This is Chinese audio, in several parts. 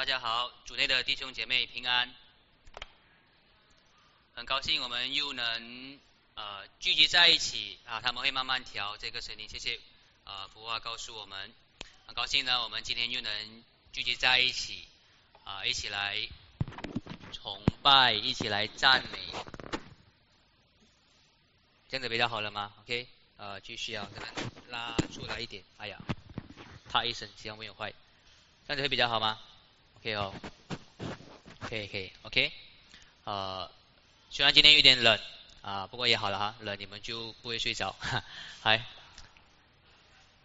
大家好，主内的弟兄姐妹平安。很高兴我们又能呃聚集在一起啊，他们会慢慢调这个声音，谢谢啊福华告诉我们。很高兴呢，我们今天又能聚集在一起啊，一起来崇拜，一起来赞美，这样子比较好了吗？OK，呃，继续啊，可能拉出来一点。哎呀，啪一声，希望没有坏，这样子会比较好吗？可以哦，可以可以，OK，呃，虽然今天有点冷啊，不过也好了哈，冷你们就不会睡着。嗨，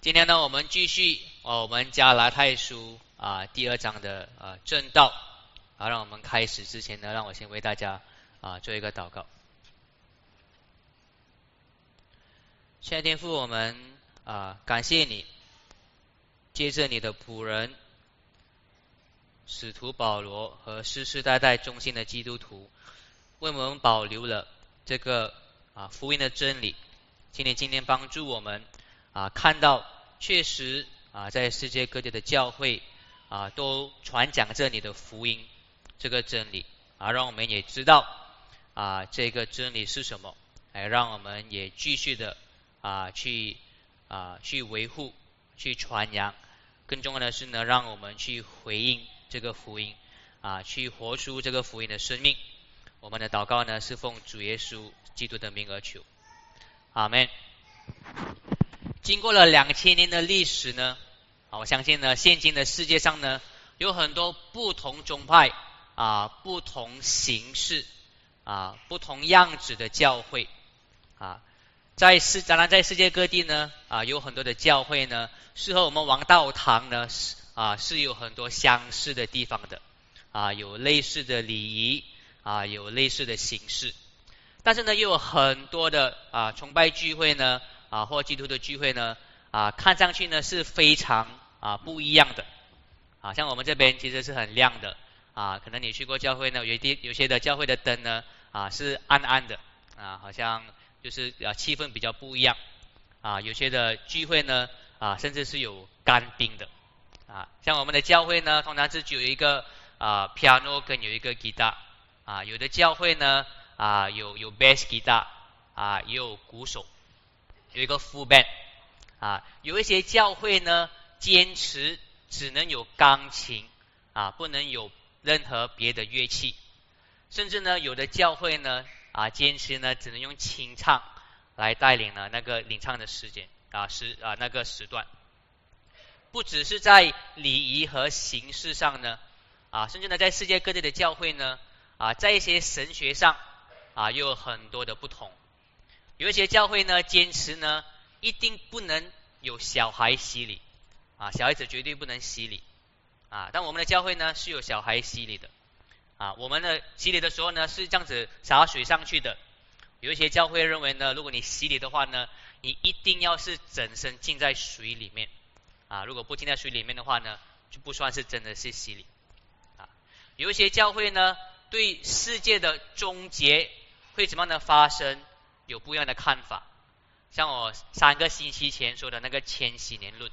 今天呢，我们继续哦，我们加拉太书啊第二章的啊正道啊，让我们开始之前呢，让我先为大家啊做一个祷告。现在天父，我们啊感谢你，接着你的仆人。使徒保罗和世世代代忠心的基督徒，为我们保留了这个啊福音的真理。请你今天帮助我们啊看到，确实啊在世界各地的教会啊都传讲着你的福音这个真理啊，让我们也知道啊这个真理是什么，哎让我们也继续的啊去啊去维护、去传扬。更重要的是呢，让我们去回应。这个福音啊，去活出这个福音的生命。我们的祷告呢，是奉主耶稣基督的名而求。阿门。经过了两千年的历史呢，啊，我相信呢，现今的世界上呢，有很多不同宗派啊，不同形式啊，不同样子的教会啊，在世当然在世界各地呢啊，有很多的教会呢，是和我们王道堂呢。啊，是有很多相似的地方的，啊，有类似的礼仪，啊，有类似的形式，但是呢，又有很多的啊崇拜聚会呢，啊，或基督的聚会呢，啊，看上去呢是非常啊不一样的，啊，像我们这边其实是很亮的，啊，可能你去过教会呢，有的有些的教会的灯呢，啊，是暗暗的，啊，好像就是啊气氛比较不一样，啊，有些的聚会呢，啊，甚至是有干冰的。啊，像我们的教会呢，通常是只有一个啊 piano 跟有一个 guitar 啊，有的教会呢啊有有 bass guitar 啊，也有鼓手，有一个 full band 啊，有一些教会呢坚持只能有钢琴啊，不能有任何别的乐器，甚至呢有的教会呢啊坚持呢只能用清唱来带领呢那个领唱的时间啊时啊那个时段。不只是在礼仪和形式上呢，啊，甚至呢，在世界各地的教会呢，啊，在一些神学上啊，又有很多的不同。有一些教会呢，坚持呢，一定不能有小孩洗礼，啊，小孩子绝对不能洗礼，啊，但我们的教会呢，是有小孩洗礼的，啊，我们的洗礼的时候呢，是这样子洒水上去的。有一些教会认为呢，如果你洗礼的话呢，你一定要是整身浸在水里面。啊，如果不浸在水里面的话呢，就不算是真的是洗礼。啊，有一些教会呢，对世界的终结会怎么样的发生，有不一样的看法。像我三个星期前说的那个千禧年论，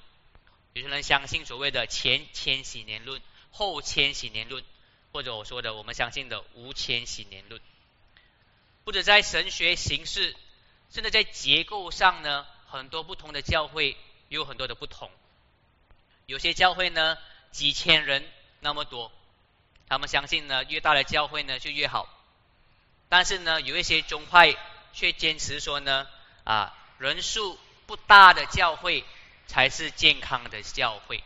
有些人相信所谓的前千禧年论、后千禧年论，或者我说的我们相信的无千禧年论。或者在神学形式，甚至在结构上呢，很多不同的教会有很多的不同。有些教会呢，几千人那么多，他们相信呢，越大的教会呢就越好。但是呢，有一些宗派却坚持说呢，啊，人数不大的教会才是健康的教会，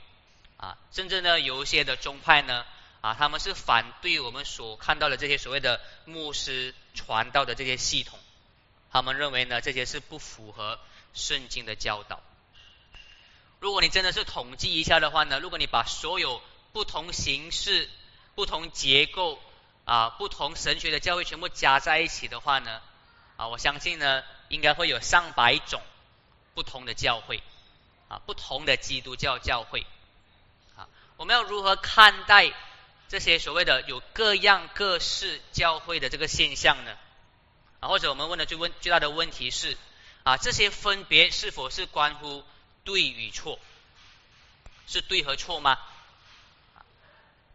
啊，甚至呢，有一些的宗派呢，啊，他们是反对我们所看到的这些所谓的牧师传道的这些系统，他们认为呢，这些是不符合圣经的教导。如果你真的是统计一下的话呢，如果你把所有不同形式、不同结构啊、不同神学的教会全部加在一起的话呢，啊，我相信呢，应该会有上百种不同的教会啊，不同的基督教教会啊。我们要如何看待这些所谓的有各样各式教会的这个现象呢？啊，或者我们问的最问最大的问题是啊，这些分别是否是关乎？对与错，是对和错吗？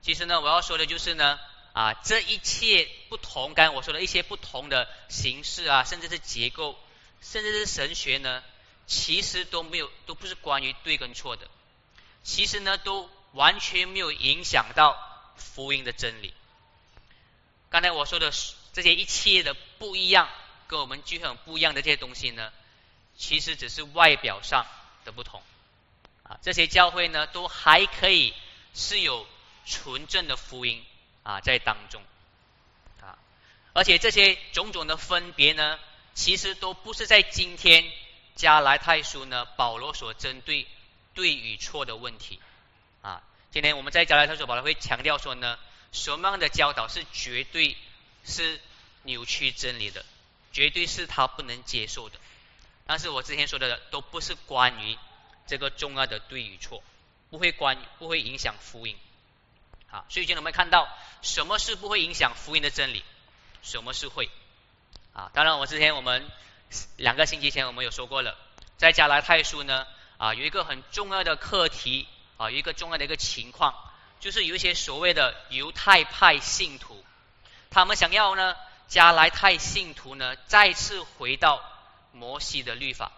其实呢，我要说的就是呢，啊，这一切不同，刚才我说的一些不同的形式啊，甚至是结构，甚至是神学呢，其实都没有，都不是关于对跟错的，其实呢，都完全没有影响到福音的真理。刚才我说的这些一切的不一样，跟我们聚会很不一样的这些东西呢，其实只是外表上的不同。啊，这些教会呢，都还可以是有。纯正的福音啊，在当中啊，而且这些种种的分别呢，其实都不是在今天加来太书呢，保罗所针对对与错的问题啊。今天我们在加来太书，保罗会强调说呢，什么样的教导是绝对是扭曲真理的，绝对是他不能接受的。但是我之前说的都不是关于这个重要的对与错，不会关不会影响福音。啊，所以今天我们看到什么是不会影响福音的真理，什么是会啊？当然，我之前我们两个星期前我们有说过了，在加拉太书呢啊，有一个很重要的课题啊，有一个重要的一个情况，就是有一些所谓的犹太派信徒，他们想要呢加来太信徒呢再次回到摩西的律法，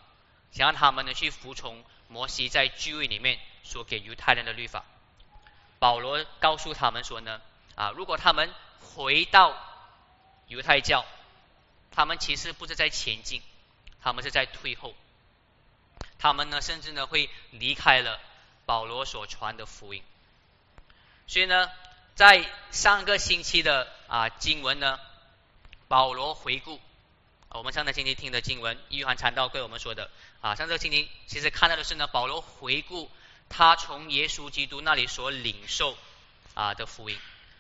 想让他们呢去服从摩西在聚会里面所给犹太人的律法。保罗告诉他们说呢，啊，如果他们回到犹太教，他们其实不是在前进，他们是在退后。他们呢，甚至呢会离开了保罗所传的福音。所以呢，在上个星期的啊经文呢，保罗回顾我们上个星期听的经文，约翰传道对我们说的啊，上个星期其实看到的是呢，保罗回顾。他从耶稣基督那里所领受啊的福音，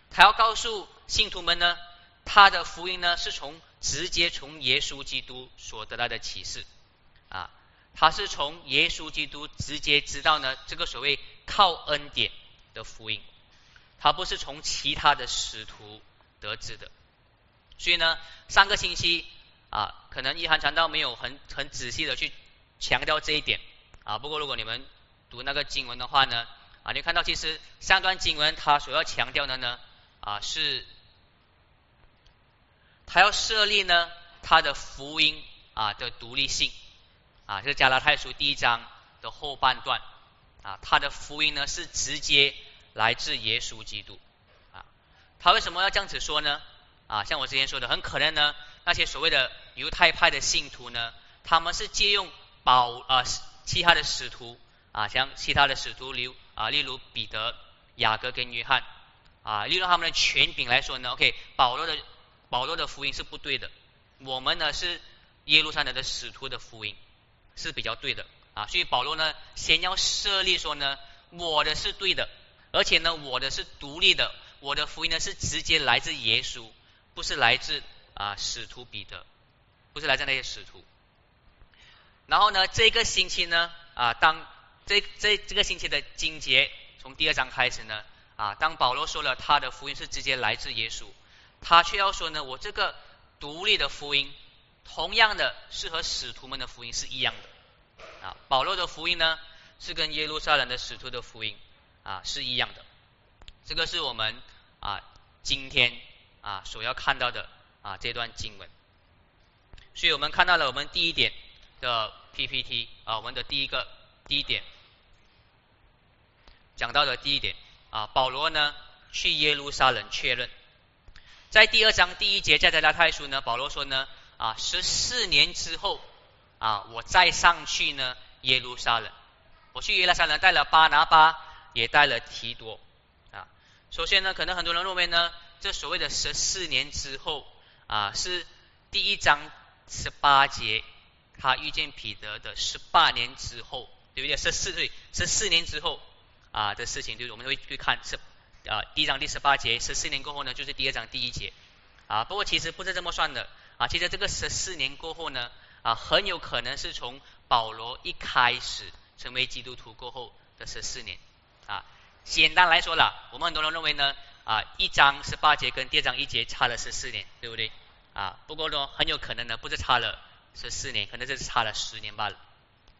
他要告诉信徒们呢，他的福音呢是从直接从耶稣基督所得到的启示啊，他是从耶稣基督直接知道呢这个所谓靠恩典的福音，他不是从其他的使徒得知的，所以呢上个星期啊，可能一涵传道没有很很仔细的去强调这一点啊，不过如果你们。读那个经文的话呢，啊，你看到其实上段经文他所要强调的呢，啊是，他要设立呢他的福音啊的独立性，啊，是加拉太书第一章的后半段，啊，他的福音呢是直接来自耶稣基督，啊，他为什么要这样子说呢？啊，像我之前说的，很可能呢那些所谓的犹太派的信徒呢，他们是借用保啊其他的使徒。啊，像其他的使徒，例啊，例如彼得、雅各跟约翰，啊，利用他们的权柄来说呢，OK，保罗的保罗的福音是不对的，我们呢是耶路撒冷的使徒的福音是比较对的，啊，所以保罗呢先要设立说呢，我的是对的，而且呢我的是独立的，我的福音呢是直接来自耶稣，不是来自啊使徒彼得，不是来自那些使徒。然后呢，这个星期呢，啊，当这这这个星期的经节从第二章开始呢啊，当保罗说了他的福音是直接来自耶稣，他却要说呢，我这个独立的福音，同样的是和使徒们的福音是一样的啊。保罗的福音呢是跟耶路撒冷的使徒的福音啊是一样的，这个是我们啊今天啊所要看到的啊这段经文。所以我们看到了我们第一点的 PPT 啊，我们的第一个。第一点讲到的第一点啊，保罗呢去耶路撒冷确认，在第二章第一节在加拉太书呢，保罗说呢啊十四年之后啊我再上去呢耶路撒冷，我去耶路撒冷带了巴拿巴也带了提多啊，首先呢可能很多人认为呢这所谓的十四年之后啊是第一章十八节他遇见彼得的十八年之后。对不对？十四岁，十四年之后啊的事情，就是我们会去看是啊第一章第十八节，十四年过后呢，就是第二章第一节啊。不过其实不是这么算的啊。其实这个十四年过后呢啊，很有可能是从保罗一开始成为基督徒过后的十四年啊。简单来说了，我们很多人认为呢啊，一章十八节跟第二章一节差了十四年，对不对啊？不过呢，很有可能呢，不是差了十四年，可能就是差了十年罢了。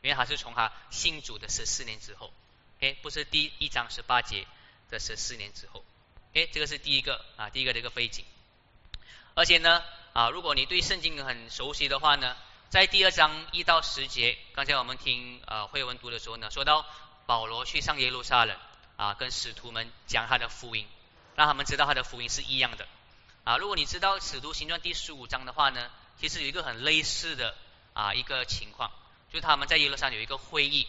因为他是从他信主的十四年之后，哎，不是第一章十八节的十四年之后，，OK，这个是第一个啊，第一个的一个背景。而且呢，啊，如果你对圣经很熟悉的话呢，在第二章一到十节，刚才我们听呃会文读的时候呢，说到保罗去上耶路撒冷啊，跟使徒们讲他的福音，让他们知道他的福音是一样的。啊，如果你知道使徒行传第十五章的话呢，其实有一个很类似的啊一个情况，就是他们在耶路撒冷有一个会议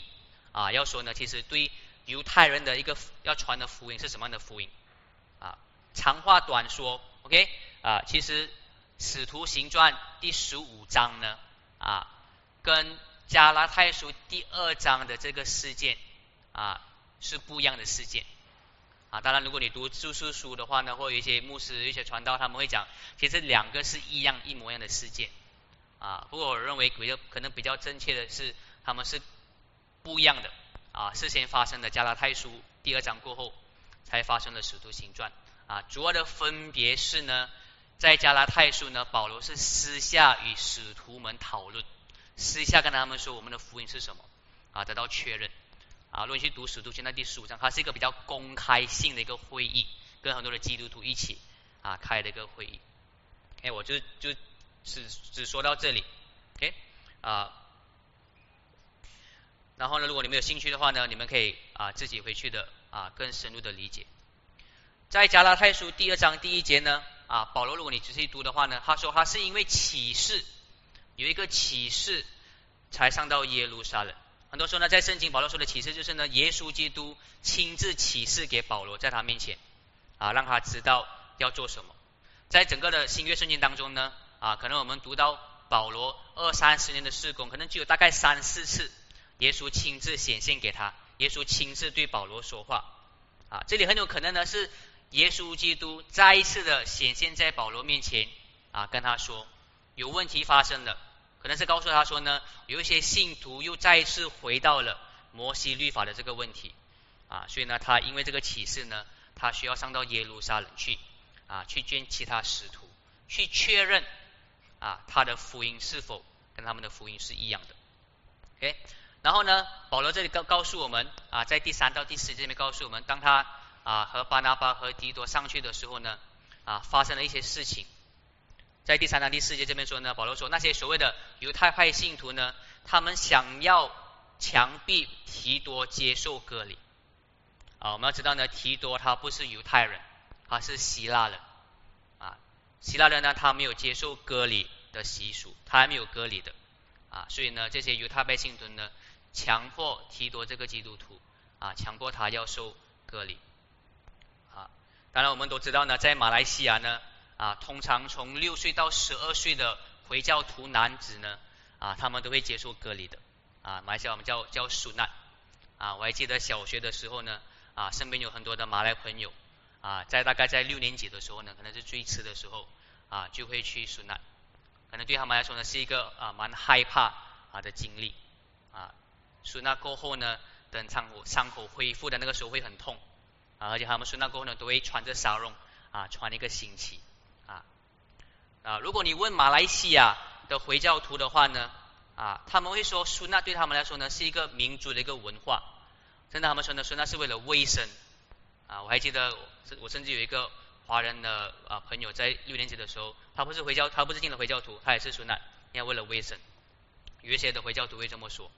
啊，要说呢，其实对犹太人的一个要传的福音是什么样的福音啊？长话短说，OK。啊，其实《使徒行传》第十五章呢，啊，跟加拉太书第二章的这个事件啊是不一样的事件。啊，当然，如果你读注释书的话呢，或有一些牧师、一些传道，他们会讲，其实两个是一样、一模一样的事件。啊，不过我认为比较可能比较正确的是，他们是不一样的。啊，事先发生的加拉太书第二章过后，才发生了《使徒行传》。啊，主要的分别是呢。在加拉太书呢，保罗是私下与使徒们讨论，私下跟他们说我们的福音是什么啊，得到确认啊。如果你去读使徒行传第十五章，它是一个比较公开性的一个会议，跟很多的基督徒一起啊开的一个会议。哎，我就就只只说到这里，OK 啊。然后呢，如果你们有兴趣的话呢，你们可以啊自己回去的啊更深入的理解。在加拉太书第二章第一节呢。啊，保罗，如果你仔细读的话呢，他说他是因为启示，有一个启示才上到耶路撒冷。很多时候呢，在圣经保罗说的启示就是呢，耶稣基督亲自启示给保罗，在他面前啊，让他知道要做什么。在整个的新约圣经当中呢，啊，可能我们读到保罗二三十年的事工，可能就有大概三四次，耶稣亲自显现给他，耶稣亲自对保罗说话。啊，这里很有可能呢是。耶稣基督再一次的显现在保罗面前啊，跟他说有问题发生了，可能是告诉他说呢，有一些信徒又再次回到了摩西律法的这个问题啊，所以呢，他因为这个启示呢，他需要上到耶路撒冷去啊，去见其他使徒，去确认啊他的福音是否跟他们的福音是一样的。OK，然后呢，保罗这里告告诉我们啊，在第三到第四节里面告诉我们，当他。啊，和巴拿巴和提多上去的时候呢，啊，发生了一些事情。在第三章第四节这边说呢，保罗说那些所谓的犹太派信徒呢，他们想要强逼提多接受割礼。啊，我们要知道呢，提多他不是犹太人，他是希腊人。啊，希腊人呢，他没有接受割礼的习俗，他还没有割礼的。啊，所以呢，这些犹太派信徒呢，强迫提多这个基督徒，啊，强迫他要受割礼。啊当然，我们都知道呢，在马来西亚呢，啊，通常从六岁到十二岁的回教徒男子呢，啊，他们都会接受割礼的，啊，马来西亚我们叫叫苏纳，啊，我还记得小学的时候呢，啊，身边有很多的马来朋友，啊，在大概在六年级的时候呢，可能是最迟的时候，啊，就会去苏纳，可能对他们来说呢，是一个啊蛮害怕啊的经历，啊，苏纳过后呢，等伤口伤口恢复的那个时候会很痛。啊，而且他们说那过后呢，都会穿着纱绒啊，穿一个星期啊。如果你问马来西亚的回教徒的话呢，啊，他们会说，苏纳对他们来说呢，是一个民族的一个文化。真的，他们说呢，苏纳是为了卫生啊。我还记得，我甚至有一个华人的啊朋友，在六年级的时候，他不是回教，他不是进了回教徒，他也是苏纳，因为为了卫生。有一些的回教徒会这么说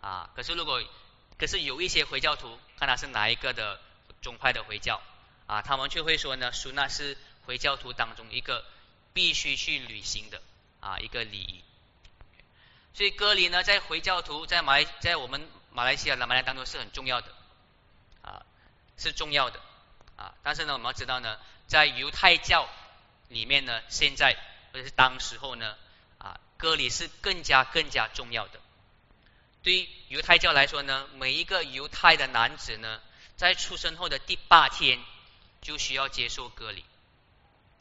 啊。可是如果，可是有一些回教徒，看他是哪一个的。宗派的回教啊，他们却会说呢，苏纳是回教徒当中一个必须去履行的啊一个礼仪。所以割礼呢，在回教徒在马来在我们马来西亚的马来当中是很重要的啊，是重要的啊。但是呢，我们要知道呢，在犹太教里面呢，现在或者是当时候呢啊，割礼是更加更加重要的。对于犹太教来说呢，每一个犹太的男子呢。在出生后的第八天就需要接受割礼，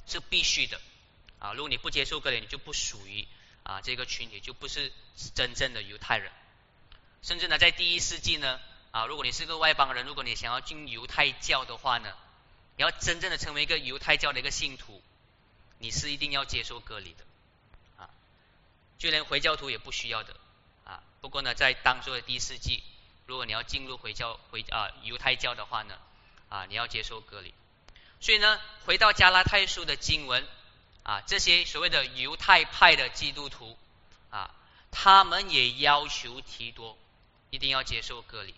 是必须的啊！如果你不接受割礼，你就不属于啊这个群体，就不是真正的犹太人。甚至呢，在第一世纪呢啊，如果你是个外邦人，如果你想要进犹太教的话呢，你要真正的成为一个犹太教的一个信徒，你是一定要接受割礼的啊！就连回教徒也不需要的啊。不过呢，在当初的第一世纪。如果你要进入回教回啊犹太教的话呢，啊你要接受割礼，所以呢，回到加拉太书的经文啊，这些所谓的犹太派的基督徒啊，他们也要求提多一定要接受隔离。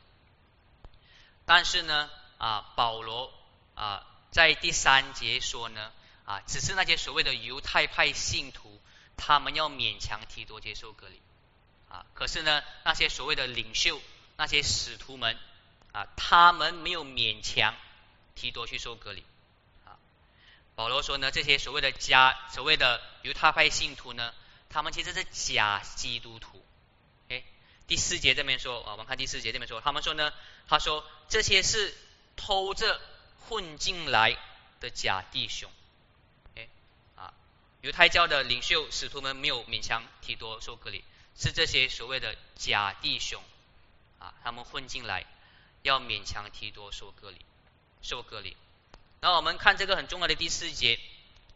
但是呢，啊，保罗啊，在第三节说呢，啊，只是那些所谓的犹太派信徒，他们要勉强提多接受隔离。啊，可是呢，那些所谓的领袖，那些使徒们，啊，他们没有勉强提多去受割礼。保罗说呢，这些所谓的假所谓的犹太派信徒呢，他们其实是假基督徒。哎，第四节这边说，啊，我们看第四节这边说，他们说呢，他说这些是偷着混进来的假弟兄。哎，啊，犹太教的领袖使徒们没有勉强提多受割礼。是这些所谓的假弟兄啊，他们混进来，要勉强提多受割礼，受割礼。那我们看这个很重要的第四节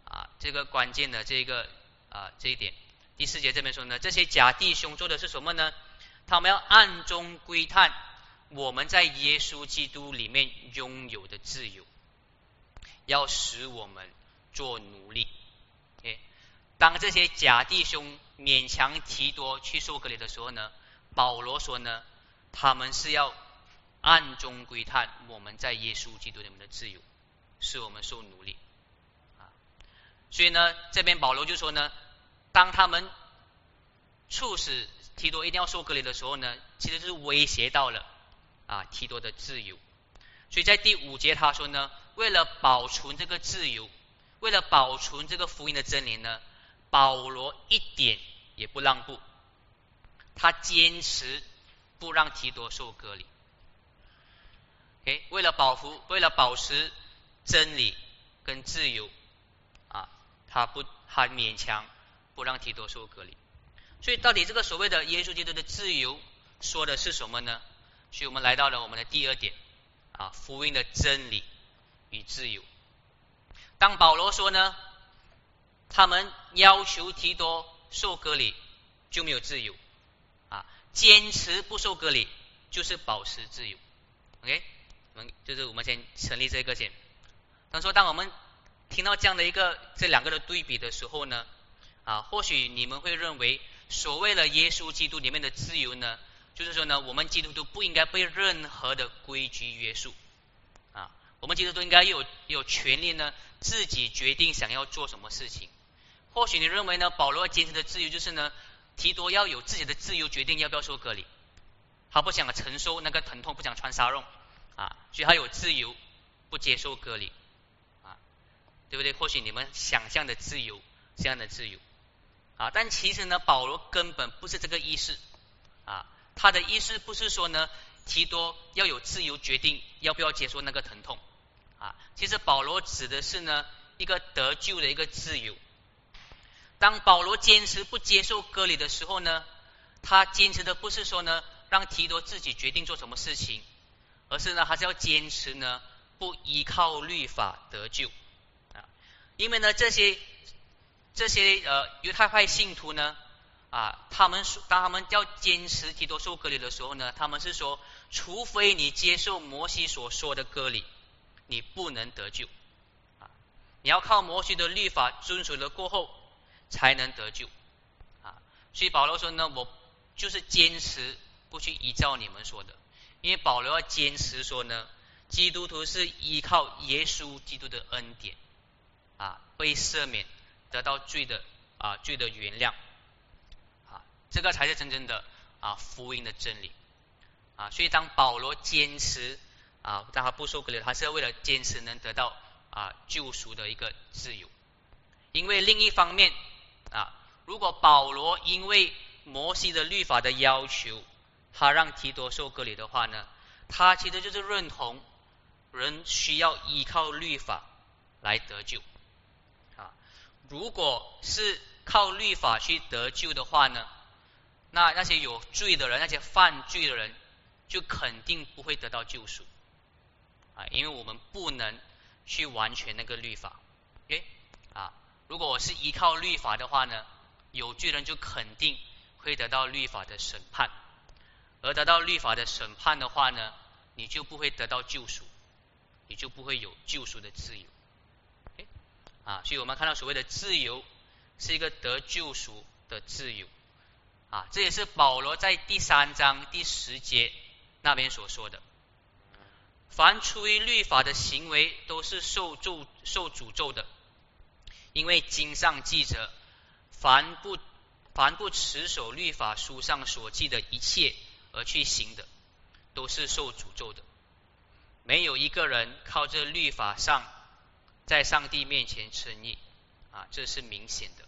啊，这个关键的这个啊这一点，第四节这边说呢，这些假弟兄做的是什么呢？他们要暗中窥探我们在耶稣基督里面拥有的自由，要使我们做奴隶。当这些假弟兄勉强提多去受割礼的时候呢，保罗说呢，他们是要暗中窥探我们在耶稣基督里面的自由，使我们受奴隶啊。所以呢，这边保罗就说呢，当他们促使提多一定要受隔离的时候呢，其实是威胁到了啊提多的自由。所以在第五节他说呢，为了保存这个自由，为了保存这个福音的真理呢。保罗一点也不让步，他坚持不让提多受隔离。OK，为了保护，为了保持真理跟自由啊，他不，他勉强不让提多受隔离。所以，到底这个所谓的耶稣基督的自由说的是什么呢？所以我们来到了我们的第二点啊，福音的真理与自由。当保罗说呢？他们要求提多受隔离就没有自由啊，坚持不受隔离就是保持自由。OK，我们就是我们先成立这个先。他说，当我们听到这样的一个这两个的对比的时候呢，啊，或许你们会认为所谓的耶稣基督里面的自由呢，就是说呢，我们基督徒不应该被任何的规矩约束啊，我们基督徒应该有有权利呢，自己决定想要做什么事情。或许你认为呢？保罗坚持的自由就是呢，提多要有自己的自由决定要不要受隔离，他不想承受那个疼痛，不想穿纱绒啊，所以他有自由不接受隔离，对不对？或许你们想象的自由这样的自由啊，但其实呢，保罗根本不是这个意思啊，他的意思不是说呢，提多要有自由决定要不要接受那个疼痛啊，其实保罗指的是呢，一个得救的一个自由。当保罗坚持不接受割礼的时候呢，他坚持的不是说呢让提多自己决定做什么事情，而是呢还是要坚持呢不依靠律法得救，因为呢这些这些呃犹太派信徒呢啊他们说当他们要坚持基督受割礼的时候呢，他们是说除非你接受摩西所说的割礼，你不能得救啊，你要靠摩西的律法遵守了过后。才能得救啊！所以保罗说呢，我就是坚持不去依照你们说的，因为保罗要坚持说呢，基督徒是依靠耶稣基督的恩典，被赦免，得到罪的啊罪的原谅啊，这个才是真正的啊福音的真理啊！所以当保罗坚持啊，当他不受割礼，他是为了坚持能得到啊救赎的一个自由，因为另一方面。啊，如果保罗因为摩西的律法的要求，他让提多受割礼的话呢，他其实就是认同人需要依靠律法来得救。如果是靠律法去得救的话呢，那那些有罪的人，那些犯罪的人，就肯定不会得到救赎。啊，因为我们不能去完全那个律法。诶，啊。如果我是依靠律法的话呢，有罪人就肯定会得到律法的审判，而得到律法的审判的话呢，你就不会得到救赎，你就不会有救赎的自由。啊，所以我们看到所谓的自由是一个得救赎的自由啊，这也是保罗在第三章第十节那边所说的。凡出于律法的行为都是受咒受诅咒的，因为经上记着，凡不凡不持守律法书上所记的一切而去行的，都是受诅咒的。没有一个人靠着律法上在上帝面前称义啊，这是明显的。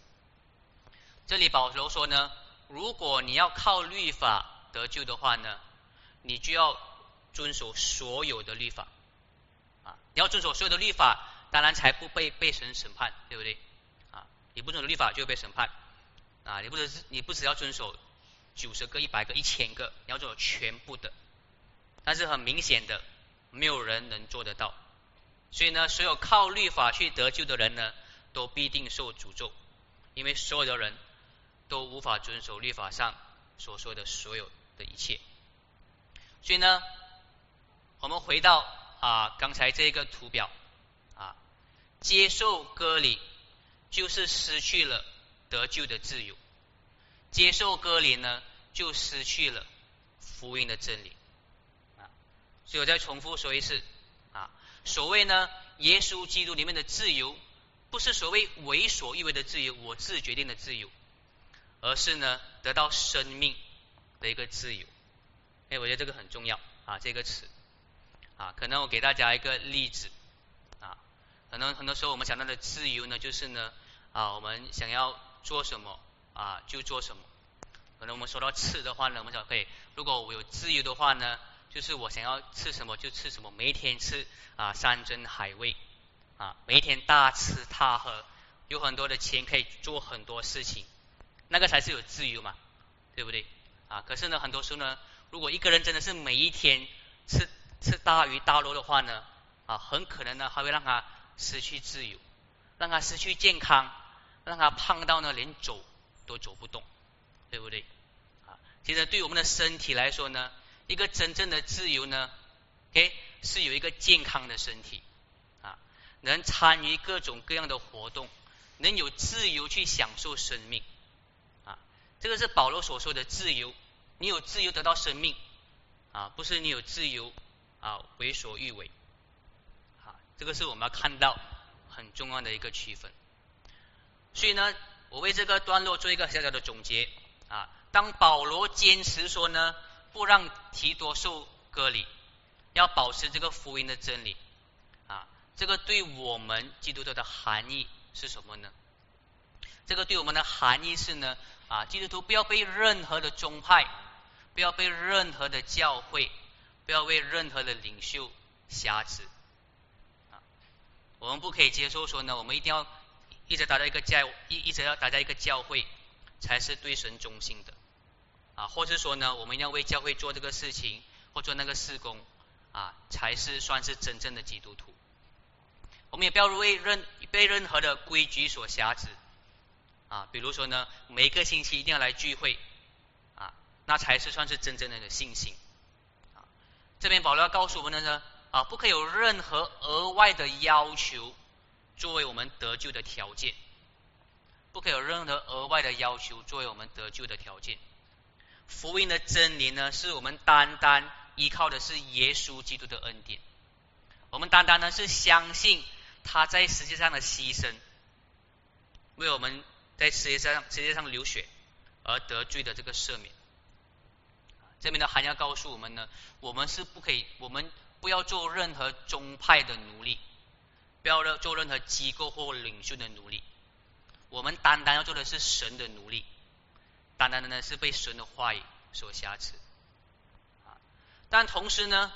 这里保罗说呢，如果你要靠律法得救的话呢，你就要。遵守所有的律法啊，你要遵守所有的律法，当然才不被被神审判，对不对？啊，你不遵守律法就会被审判啊，你不是你不只要遵守九十个、一百个、一千个，你要遵守全部的。但是很明显的，没有人能做得到。所以呢，所有靠律法去得救的人呢，都必定受诅咒，因为所有的人都无法遵守律法上所说的所有的一切。所以呢。我们回到啊刚才这个图表啊，接受割礼就是失去了得救的自由，接受割礼呢就失去了福音的真理啊。所以我再重复说一次，所谓呢耶稣基督里面的自由，不是所谓为所欲为的自由，我自决定的自由，而是呢得到生命的一个自由。哎，我觉得这个很重要啊，这个词。啊，可能我给大家一个例子啊，可能很多时候我们想到的自由呢，就是呢啊，我们想要做什么啊就做什么。可能我们说到吃的话呢，我们想可以，如果我有自由的话呢，就是我想要吃什么就吃什么，每一天吃啊山珍海味啊，每一天大吃大喝，有很多的钱可以做很多事情，那个才是有自由嘛，对不对？啊，可是呢，很多时候呢，如果一个人真的是每一天吃。吃大鱼大肉的话呢，啊，很可能呢还会让他失去自由，让他失去健康，让他胖到呢连走都走不动，对不对？啊，其实对我们的身体来说呢，一个真正的自由呢，OK，是有一个健康的身体，啊，能参与各种各样的活动，能有自由去享受生命，啊，这个是保罗所说的自由，你有自由得到生命，啊，不是你有自由。啊，为所欲为，啊，这个是我们要看到很重要的一个区分。所以呢，我为这个段落做一个小小的总结啊。当保罗坚持说呢，不让提多受割礼，要保持这个福音的真理啊，这个对我们基督徒的含义是什么呢？这个对我们的含义是呢，啊，基督徒不要被任何的宗派，不要被任何的教会。不要为任何的领袖瞎指啊！我们不可以接受说呢，我们一定要一直待在一个教一一直要待在一个教会才是对神忠心的啊，或是说呢，我们要为教会做这个事情或做那个事工啊，才是算是真正的基督徒。我们也不要为任被任何的规矩所辖制啊，比如说呢，每个星期一定要来聚会啊，那才是算是真正的的信心。啊这边保罗要告诉我们的呢啊，不可以有任何额外的要求作为我们得救的条件，不可以有任何额外的要求作为我们得救的条件。福音的真理呢，是我们单单依靠的是耶稣基督的恩典，我们单单呢是相信他在世界上的牺牲，为我们在世界上世界上流血而得罪的这个赦免。这边的含要告诉我们呢，我们是不可以，我们不要做任何宗派的奴隶，不要做任何机构或领袖的奴隶，我们单单要做的是神的奴隶，单单的呢是被神的话语所挟持。啊，但同时呢，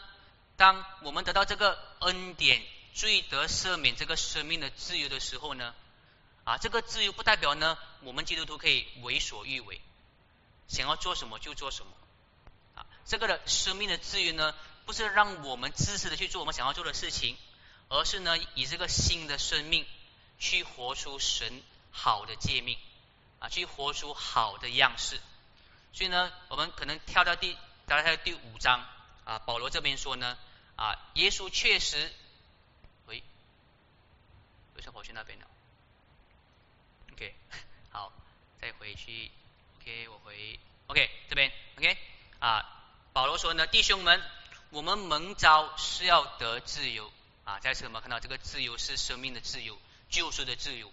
当我们得到这个恩典、罪得赦免、这个生命的自由的时候呢，啊，这个自由不代表呢，我们基督徒可以为所欲为，想要做什么就做什么。啊这个的生命的自由呢，不是让我们自私的去做我们想要做的事情，而是呢，以这个新的生命去活出神好的诫命去活出好的样式。所以呢，我们可能跳到第，大概第五章啊，保罗这边说呢啊，耶稣确实，喂，为什么跑去那边了？OK，好，再回去。OK，我回。OK，这边。OK，啊，保罗说呢，弟兄们，我们蒙召是要得自由。啊，在此我们看到这个自由是生命的自由，救赎的自由。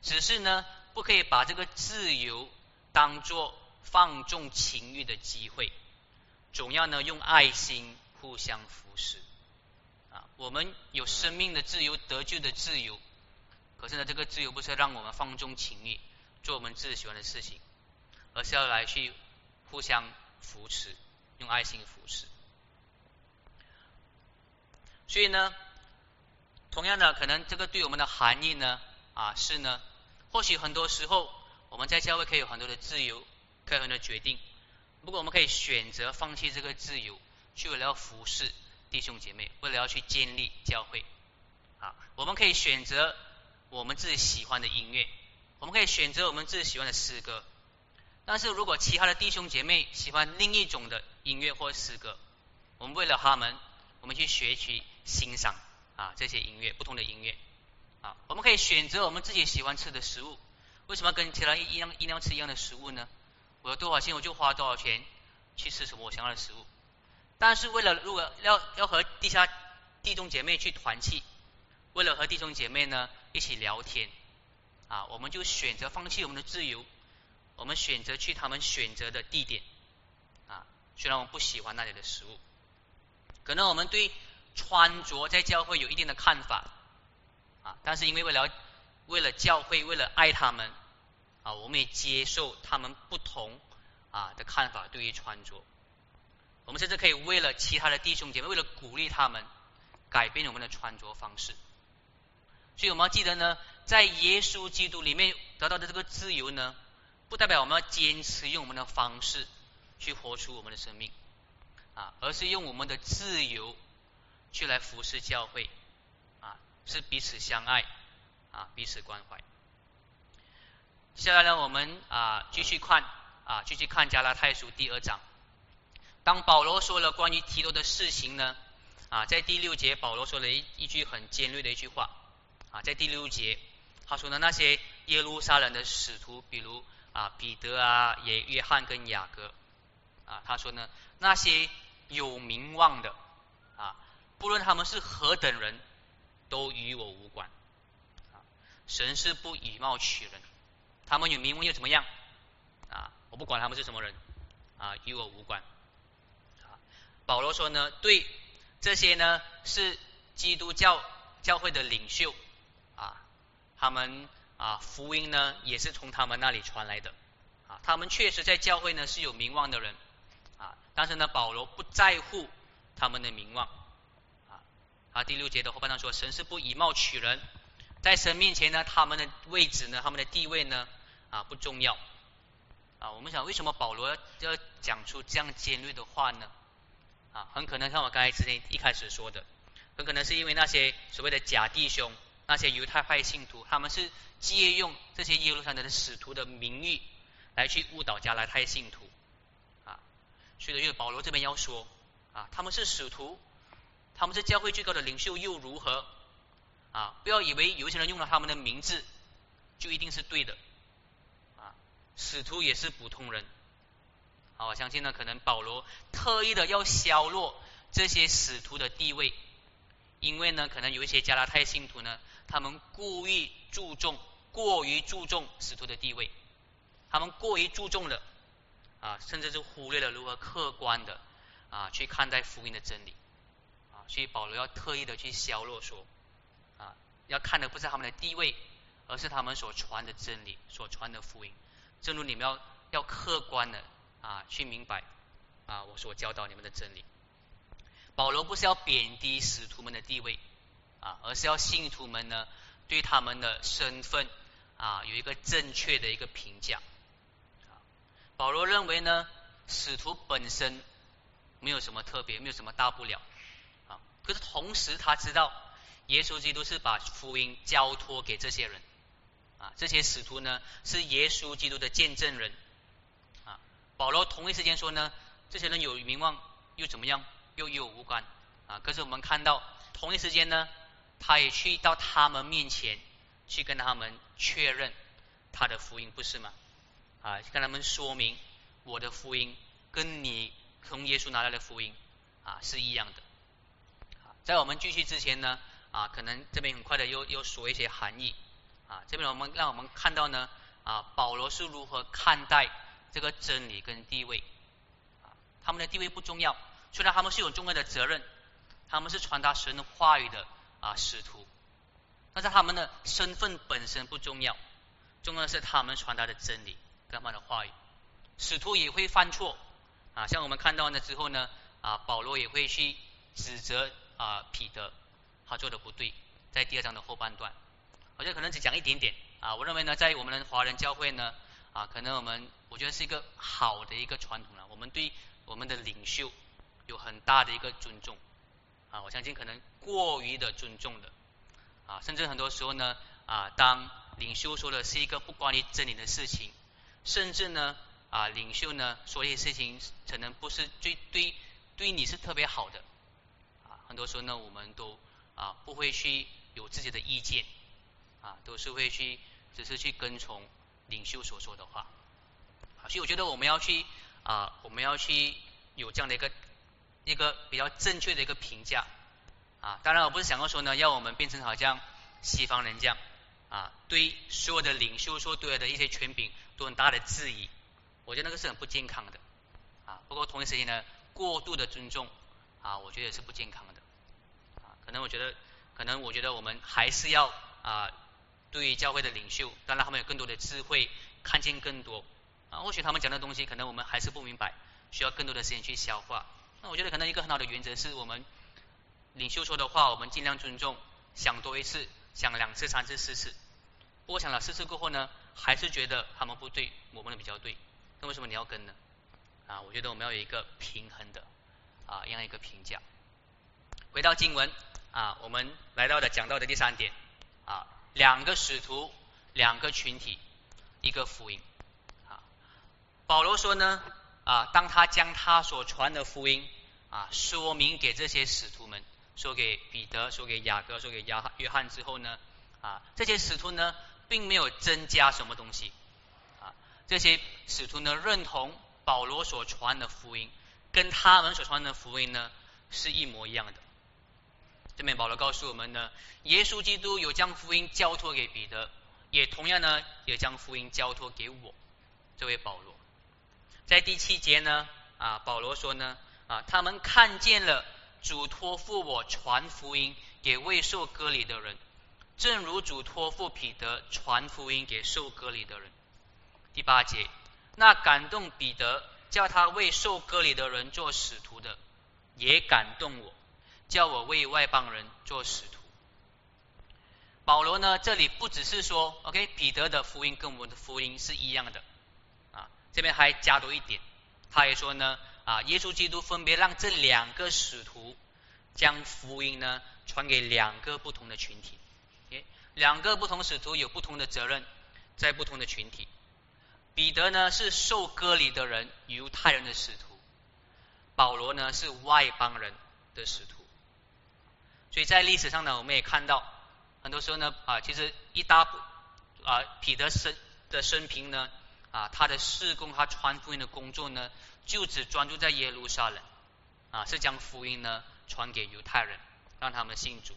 只是呢，不可以把这个自由当做放纵情欲的机会，总要呢用爱心互相扶持。啊，我们有生命的自由，得救的自由。可是呢，这个自由不是让我们放纵情欲，做我们自己喜欢的事情，而是要来去互相扶持，用爱心扶持。所以呢。同样的，可能这个对我们的含义呢，啊是呢，或许很多时候我们在教会可以有很多的自由，可以很多决定，不过我们可以选择放弃这个自由，去为了要服侍弟兄姐妹，为了要去建立教会，啊，我们可以选择我们自己喜欢的音乐，我们可以选择我们自己喜欢的诗歌，但是如果其他的弟兄姐妹喜欢另一种的音乐或诗歌，我们为了他们，我们去学习欣赏。啊，这些音乐，不同的音乐，啊，我们可以选择我们自己喜欢吃的食物。为什么跟其他一样一样吃一样的食物呢？我有多少钱，我就花多少钱去吃什么我想要的食物。但是为了如果要要和地下弟兄姐妹去团契，为了和弟兄姐妹呢一起聊天，啊，我们就选择放弃我们的自由，我们选择去他们选择的地点，啊，虽然我们不喜欢那里的食物，可能我们对。穿着在教会有一定的看法啊，但是因为为了为了教会，为了爱他们啊，我们也接受他们不同啊的看法对于穿着。我们甚至可以为了其他的弟兄姐妹，为了鼓励他们，改变我们的穿着方式。所以我们要记得呢，在耶稣基督里面得到的这个自由呢，不代表我们要坚持用我们的方式去活出我们的生命啊，而是用我们的自由。去来服侍教会，是彼此相爱，啊，彼此关怀。接下来呢，我们啊继续看啊继续看加拉太书第二章。当保罗说了关于提多的事情呢，啊，在第六节保罗说了一一句很尖锐的一句话，啊，在第六节他说呢，那些耶路撒冷的使徒，比如啊彼得啊也约翰跟雅各，啊，他说呢，那些有名望的。啊不论他们是何等人，都与我无关。啊神是不以貌取人，他们有名望又怎么样？啊，我不管他们是什么人，啊，与我无关。啊保罗说呢，对这些呢是基督教教会的领袖啊，他们啊福音呢也是从他们那里传来的啊，他们确实在教会呢是有名望的人啊，但是呢保罗不在乎他们的名望。啊，第六节的后半段说，神是不以貌取人，在神面前呢，他们的位置呢，他们的地位呢，啊不重要。啊，我们想为什么保罗要讲出这样尖锐的话呢？啊，很可能像我刚才之前一开始说的，很可能是因为那些所谓的假弟兄，那些犹太派信徒，他们是借用这些耶路撒冷的使徒的名誉来去误导加拉太信徒。啊，所以因为保罗这边要说，啊，他们是使徒。他们是教会最高的领袖又如何？啊，不要以为有些人用了他们的名字就一定是对的。啊，使徒也是普通人。好，我相信呢，可能保罗特意的要削弱这些使徒的地位，因为呢，可能有一些加拉太信徒呢，他们故意注重、过于注重使徒的地位，他们过于注重了啊，甚至是忽略了如何客观的啊去看待福音的真理。所以保罗要特意的去削弱说，啊，要看的不是他们的地位，而是他们所传的真理，所传的福音。正如你们要要客观的啊去明白啊我所教导你们的真理。保罗不是要贬低使徒们的地位啊，而是要信徒们呢对他们的身份啊有一个正确的一个评价。保罗认为呢，使徒本身没有什么特别，没有什么大不了。可是同时，他知道耶稣基督是把福音交托给这些人啊，这些使徒呢是耶稣基督的见证人啊。保罗同一时间说呢，这些人有名望又怎么样，又与我无关啊。可是我们看到同一时间呢，他也去到他们面前去跟他们确认他的福音，不是吗？啊，跟他们说明我的福音跟你从耶稣拿来的福音啊是一样的。在我们继续之前呢，啊，可能这边很快的又又说一些含义。啊，这边我们让我们看到呢，啊，保罗是如何看待这个真理跟地位。啊，他们的地位不重要，虽然他们是有重要的责任，他们是传达神的话语的啊使徒，但是他们的身份本身不重要，重要的是他们传达的真理跟他们的话语。使徒也会犯错，啊，像我们看到呢之后呢，啊，保罗也会去指责啊彼得他做的不对，在第二章的后半段。我觉得可能只讲一点点啊，我认为呢，在我们的华人教会呢啊，可能我们我觉得是一个好的一个传统了。我们对我们的领袖有很大的一个尊重啊，我相信可能过于的尊重的啊，甚至很多时候呢啊，当领袖说的是一个不关于真理的事情，甚至呢啊，领袖呢说一些事情可能不是最对对你是特别好的，很多时候呢，我们都啊不会去有自己的意见。啊，都是会去，只是去跟从领袖所说的话。所以我觉得我们要去啊，我们要去有这样的一个一个比较正确的一个评价啊。当然，我不是想要说呢，要我们变成好像西方人这样啊，对所有的领袖说对的一些权柄都很大的质疑。我觉得那个是很不健康的啊。不过同一时间呢，过度的尊重啊，我觉得是不健康的啊。可能我觉得，可能我觉得我们还是要啊。对于教会的领袖，当然他们有更多的智慧，看见更多啊。或许他们讲的东西，可能我们还是不明白，需要更多的时间去消化。那我觉得可能一个很好的原则是我们领袖说的话，我们尽量尊重，想多一次，想两次、三次、四次。不过想了四次过后呢，还是觉得他们不对，我们的比较对。那为什么你要跟呢？啊，我觉得我们要有一个平衡的啊，这样一个评价。回到经文啊，我们来到的讲到的第三点啊。两个使徒，两个群体，一个福音。啊，保罗说呢，啊，当他将他所传的福音啊说明给这些使徒们，说给彼得，说给雅各，说给亚约翰之后呢，啊，这些使徒呢，并没有增加什么东西。啊，这些使徒呢，认同保罗所传的福音，跟他们所传的福音呢，是一模一样的。这边保罗告诉我们呢，耶稣基督有将福音交托给彼得，也同样呢，也将福音交托给我，这位保罗。在第七节呢，啊，保罗说呢，啊，他们看见了主托付我传福音给未受割礼的人，正如主托付彼得传福音给受割礼的人。第八节，那感动彼得叫他为受割礼的人做使徒的，也感动我。叫我为外邦人做使徒。保罗呢，这里不只是说，OK，彼得的福音跟我们的福音是一样的啊，这边还加多一点，他也说呢，啊，耶稣基督分别让这两个使徒将福音呢传给两个不同的群体，两个不同使徒有不同的责任，在不同的群体。彼得呢是受割礼的人，犹太人的使徒；保罗呢是外邦人的使徒。所以在历史上呢，我们也看到，很多时候呢，啊，其实一大部啊彼得生的生平呢，啊，他的事工，他传福音的工作呢，就只专注在耶路撒冷，啊，是将福音呢传给犹太人，让他们信主。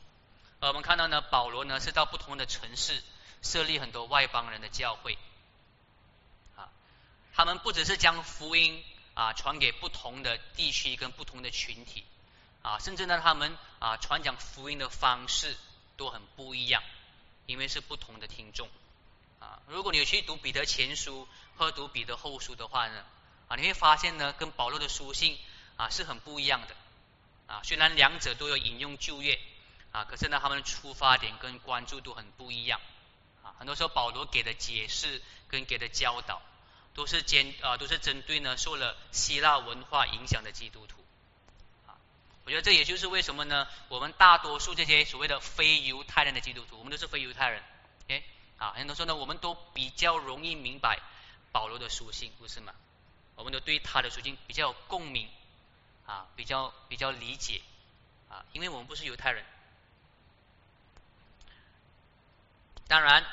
而我们看到呢，保罗呢是到不同的城市设立很多外邦人的教会，他们不只是将福音啊传给不同的地区跟不同的群体。啊，甚至呢，他们啊传讲福音的方式都很不一样，因为是不同的听众啊。如果你去读彼得前书和读彼得后书的话呢，啊，你会发现呢，跟保罗的书信啊是很不一样的啊。虽然两者都有引用旧约啊，可是呢，他们的出发点跟关注都很不一样啊。很多时候保罗给的解释跟给的教导都是针啊都是针对呢受了希腊文化影响的基督徒。啊我觉得这也就是为什么呢？我们大多数这些所谓的非犹太人的基督徒，我们都是非犹太人，哎，啊，很多时候呢，我们都比较容易明白保罗的书信，不是吗？我们都对他的书信比较有共鸣，啊，比较比较理解，啊，因为我们不是犹太人。当然，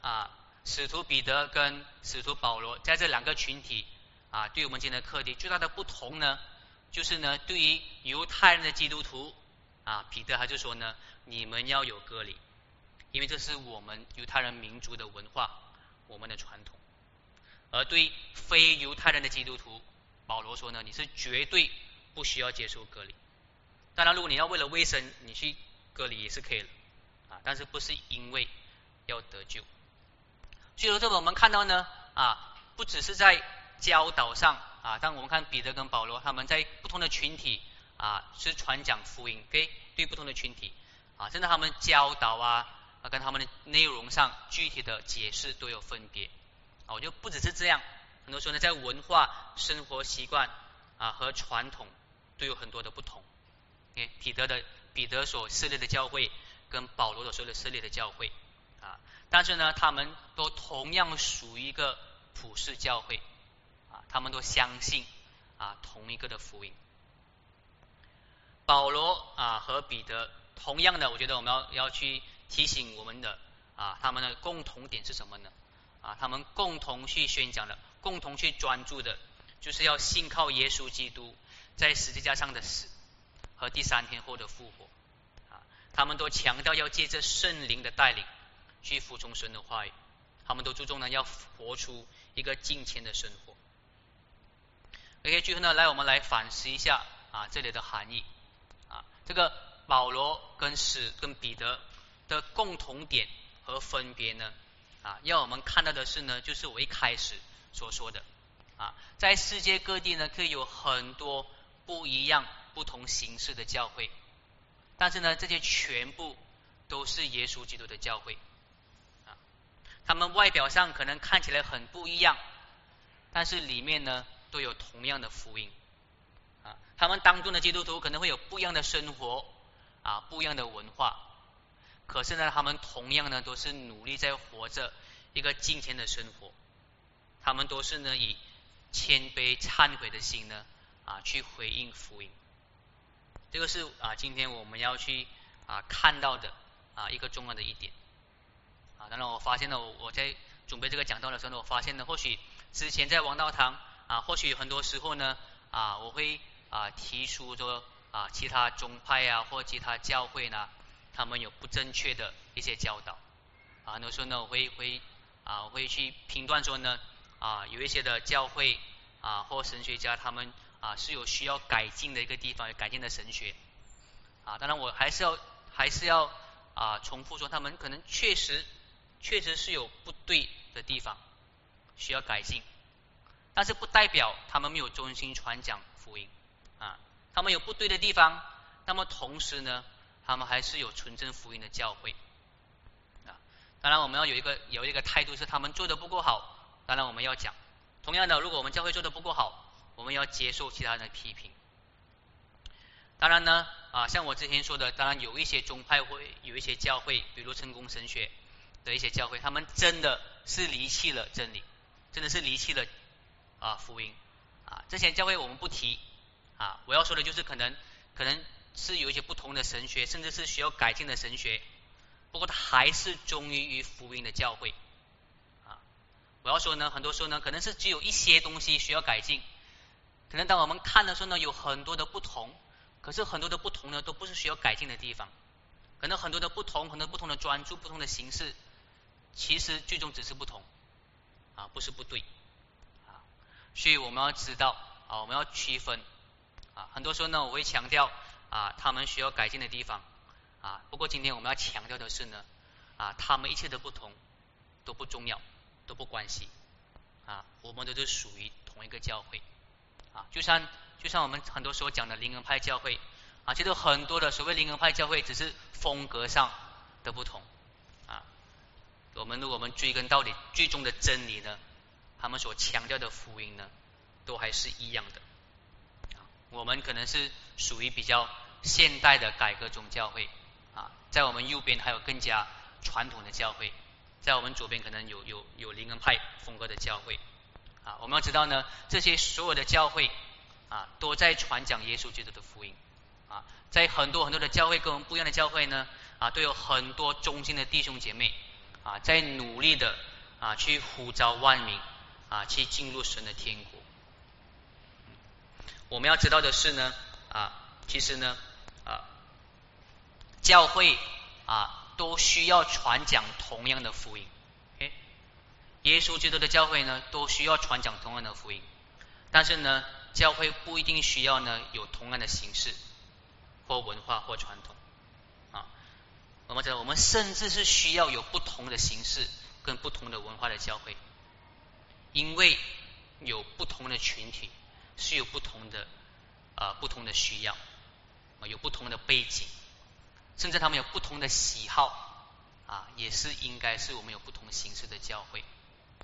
啊，使徒彼得跟使徒保罗在这两个群体啊，对我们今天的课题最大的不同呢，就是呢，对于犹太人的基督徒啊，彼得他就说呢，你们要有割礼，因为这是我们犹太人民族的文化，我们的传统。而对非犹太人的基督徒，保罗说呢，你是绝对不需要接受割礼。当然，如果你要为了卫生，你去割礼也是可以的啊，但是不是因为要得救。所以说，这个我们看到呢啊，不只是在教导上啊，当我们看彼得跟保罗他们在不同的群体啊，是传讲福音给对不同的群体啊，甚至他们教导啊啊，跟他们的内容上具体的解释都有分别。我就不只是这样，很多时候呢，在文化、生活习惯啊和传统都有很多的不同。诶，彼得的彼得所设立的教会跟保罗所设立设立的教会，但是呢，他们都同样属于一个普世教会啊，他们都相信啊同一个的福音。保罗啊和彼得同样的，我觉得我们要要去提醒我们的啊，他们的共同点是什么呢？啊，他们共同去宣讲的，共同去专注的，就是要信靠耶稣基督在十字架上的死和第三天后的复活。啊，他们都强调要借着圣灵的带领去服从神的话语，他们都注重呢要活出一个敬虔的生活。OK，最后呢，来我们来反思一下啊这里的含义啊，这个保罗跟使跟彼得的共同点和分别呢？啊，要我们看到的是呢，就是我一开始所说的啊，在世界各地呢，可以有很多不一样、不同形式的教会，但是呢，这些全部都是耶稣基督的教会。他们外表上可能看起来很不一样，但是里面呢，都有同样的福音啊。他们当中的基督徒可能会有不一样的生活啊，不一样的文化。可是呢，他们同样呢，都是努力在活着一个金钱的生活。他们都是呢，以谦卑忏悔的心呢，啊，去回应福音。这个是啊，今天我们要去啊看到的啊一个重要的一点。啊，当然我发现了，我我在准备这个讲道的时候呢，我发现呢，或许之前在王道堂啊，或许很多时候呢，啊，我会啊提出说啊，其他宗派啊，或其他教会呢。他们有不正确的一些教导啊，很多时候呢，我会会啊，我会去评断说呢啊，有一些的教会啊或神学家他们啊是有需要改进的一个地方，改进的神学啊。当然，我还是要还是要啊重复说，他们可能确实确实是有不对的地方需要改进，但是不代表他们没有忠心传讲福音啊。他们有不对的地方，那么同时呢？他们还是有纯正福音的教会啊，当然我们要有一个有一个态度是他们做的不够好，当然我们要讲。同样的，如果我们教会做的不够好，我们要接受其他人的批评。当然呢啊，像我之前说的，当然有一些宗派会有一些教会，比如成功神学的一些教会，他们真的是离弃了真理，真的是离弃了啊福音啊。这些教会我们不提啊，我要说的就是可能可能。是有一些不同的神学，甚至是需要改进的神学，不过它还是忠于于福音的教会啊。我要说呢，很多时候呢，可能是只有一些东西需要改进，可能当我们看的时候呢，有很多的不同，可是很多的不同呢，都不是需要改进的地方，可能很多的不同，很多不同的专注，不同的形式，其实最终只是不同啊，不是不对啊。所以我们要知道啊，我们要区分啊，很多时候呢，我会强调。啊，他们需要改进的地方啊。不过今天我们要强调的是呢，啊，他们一切的不同都不重要，都不关系啊。我们都是属于同一个教会啊。就像就像我们很多时候讲的灵恩派教会啊，其实很多的所谓灵恩派教会只是风格上的不同。我们如果我们追根到底，最终的真理呢，他们所强调的福音呢，都还是一样的。我们可能是属于比较现代的改革宗教会啊，在我们右边还有更加传统的教会，在我们左边可能有有有灵恩派风格的教会啊。我们要知道呢，这些所有的教会啊，都在传讲耶稣基督的福音啊。在很多很多的教会跟我们不一样的教会呢啊，都有很多忠心的弟兄姐妹啊，在努力的啊去呼召万民啊去进入神的天国。我们要知道的是呢啊，其实呢啊教会啊都需要传讲同样的福音。耶稣基督的教会呢都需要传讲同样的福音，但是呢教会不一定需要呢有同样的形式或文化或传统。我们讲我们甚至是需要有不同的形式跟不同的文化的教会，因为有不同的群体。是有不同的啊，不同的需要，有不同的背景，甚至他们有不同的喜好啊，也是应该是我们有不同形式的教会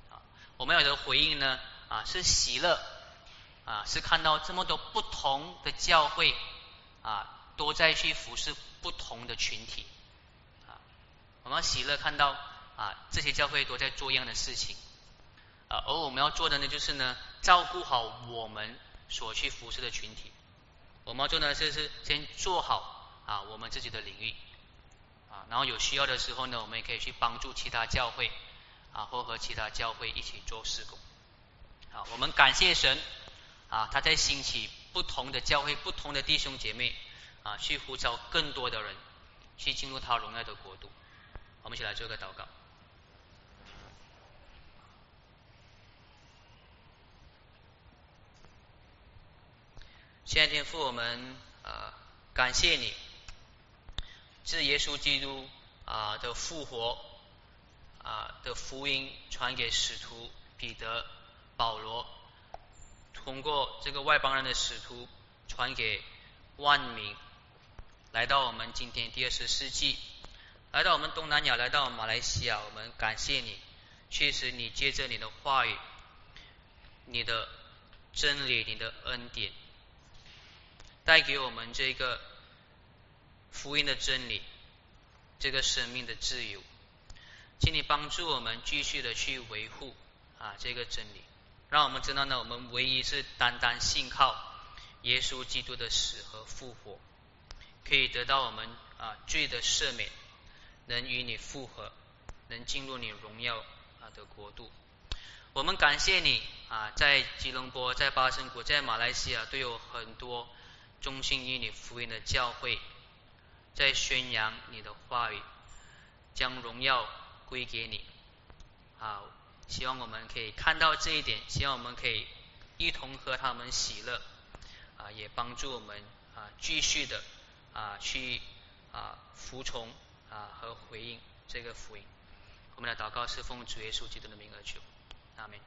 啊。我们有的回应呢啊，是喜乐啊，是看到这么多不同的教会啊，都在去服侍不同的群体。我们喜乐看到啊，这些教会都在做一样的事情啊，而我们要做的呢，就是呢，照顾好我们。所去服侍的群体，我们要做呢，就是先做好啊我们自己的领域啊，然后有需要的时候呢，我们也可以去帮助其他教会啊，或和其他教会一起做事工。好，我们感谢神啊，他在兴起不同的教会、不同的弟兄姐妹啊，去呼召更多的人去进入他荣耀的国度。我们一起来做个祷告。现在天父，我们啊感谢你，是耶稣基督啊的复活啊的福音传给使徒彼得、保罗，通过这个外邦人的使徒传给万民，来到我们今天第二十世纪，来到我们东南亚，来到马来西亚，我们感谢你，确实你借着你的话语、你的真理、你的恩典。带给我们这个福音的真理，这个生命的自由，请你帮助我们继续的去维护啊这个真理，让我们知道呢，我们唯一是单单信靠耶稣基督的死和复活，可以得到我们啊罪的赦免，能与你复合，能进入你荣耀啊的国度。我们感谢你啊，在吉隆坡、在巴生谷、在马来西亚都有很多。忠心于你福音的教会，在宣扬你的话语，将荣耀归给你。啊，希望我们可以看到这一点，希望我们可以一同和他们喜乐，啊，也帮助我们啊继续的啊去啊服从啊和回应这个福音。我们的祷告是奉主耶稣基督的名而求，阿门。